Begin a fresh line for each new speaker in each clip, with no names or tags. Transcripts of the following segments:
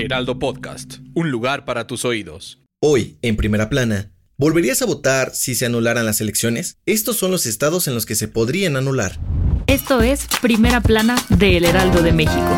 Heraldo Podcast, un lugar para tus oídos.
Hoy, en primera plana, ¿volverías a votar si se anularan las elecciones? Estos son los estados en los que se podrían anular.
Esto es Primera Plana de El Heraldo de México.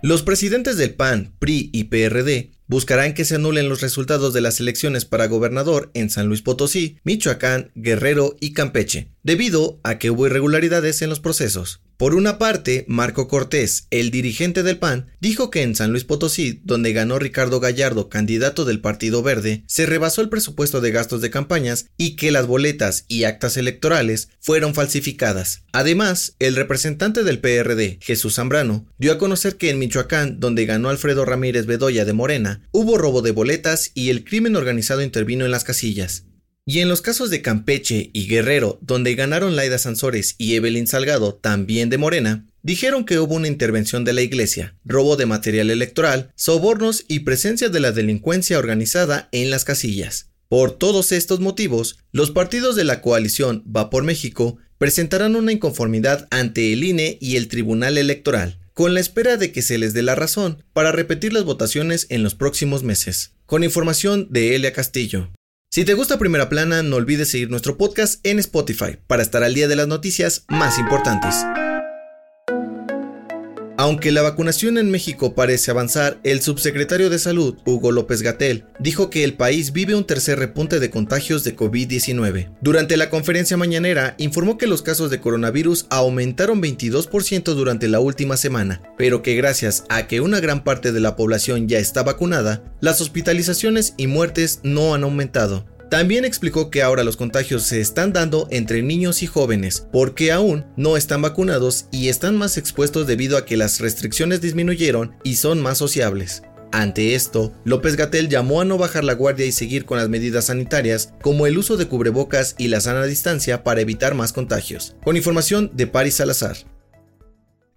Los presidentes del PAN, PRI y PRD buscarán que se anulen los resultados de las elecciones para gobernador en San Luis Potosí, Michoacán, Guerrero y Campeche, debido a que hubo irregularidades en los procesos. Por una parte, Marco Cortés, el dirigente del PAN, dijo que en San Luis Potosí, donde ganó Ricardo Gallardo, candidato del Partido Verde, se rebasó el presupuesto de gastos de campañas y que las boletas y actas electorales fueron falsificadas. Además, el representante del PRD, Jesús Zambrano, dio a conocer que en Michoacán, donde ganó Alfredo Ramírez Bedoya de Morena, hubo robo de boletas y el crimen organizado intervino en las casillas. Y en los casos de Campeche y Guerrero, donde ganaron Laida Sansores y Evelyn Salgado, también de Morena, dijeron que hubo una intervención de la iglesia, robo de material electoral, sobornos y presencia de la delincuencia organizada en las casillas. Por todos estos motivos, los partidos de la coalición Va por México presentarán una inconformidad ante el INE y el Tribunal Electoral, con la espera de que se les dé la razón para repetir las votaciones en los próximos meses. Con información de Elia Castillo. Si te gusta Primera Plana, no olvides seguir nuestro podcast en Spotify para estar al día de las noticias más importantes. Aunque la vacunación en México parece avanzar, el subsecretario de Salud, Hugo López Gatel, dijo que el país vive un tercer repunte de contagios de COVID-19. Durante la conferencia mañanera, informó que los casos de coronavirus aumentaron 22% durante la última semana, pero que gracias a que una gran parte de la población ya está vacunada, las hospitalizaciones y muertes no han aumentado. También explicó que ahora los contagios se están dando entre niños y jóvenes, porque aún no están vacunados y están más expuestos debido a que las restricciones disminuyeron y son más sociables. Ante esto, López Gatel llamó a no bajar la guardia y seguir con las medidas sanitarias, como el uso de cubrebocas y la sana distancia para evitar más contagios. Con información de Paris Salazar.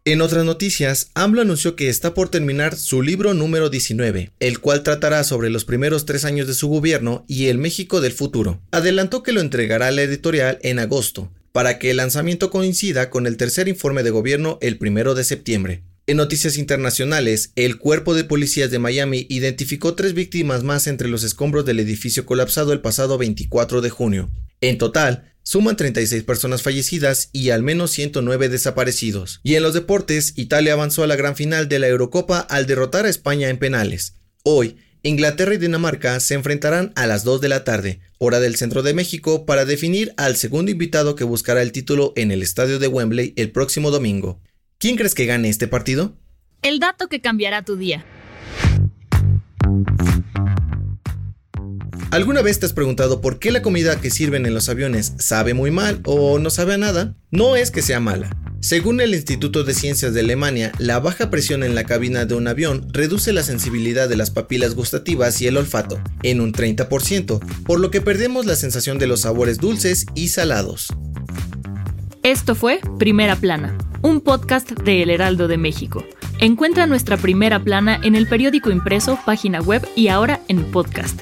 En otras noticias, AMLO anunció que está por terminar su libro número 19, el cual tratará sobre los primeros tres años de su gobierno y el México del futuro. Adelantó que lo entregará a la editorial en agosto, para que el lanzamiento coincida con el tercer informe de gobierno el primero de septiembre. En noticias internacionales, el cuerpo de policías de Miami identificó tres víctimas más entre los escombros del edificio colapsado el pasado 24 de junio. En total, suman 36 personas fallecidas y al menos 109 desaparecidos. Y en los deportes, Italia avanzó a la gran final de la Eurocopa al derrotar a España en penales. Hoy, Inglaterra y Dinamarca se enfrentarán a las 2 de la tarde, hora del centro de México, para definir al segundo invitado que buscará el título en el estadio de Wembley el próximo domingo. ¿Quién crees que gane este partido?
El dato que cambiará tu día.
¿Alguna vez te has preguntado por qué la comida que sirven en los aviones sabe muy mal o no sabe a nada? No es que sea mala. Según el Instituto de Ciencias de Alemania, la baja presión en la cabina de un avión reduce la sensibilidad de las papilas gustativas y el olfato en un 30%, por lo que perdemos la sensación de los sabores dulces y salados.
Esto fue Primera Plana, un podcast de El Heraldo de México. Encuentra nuestra primera plana en el periódico impreso, página web y ahora en podcast.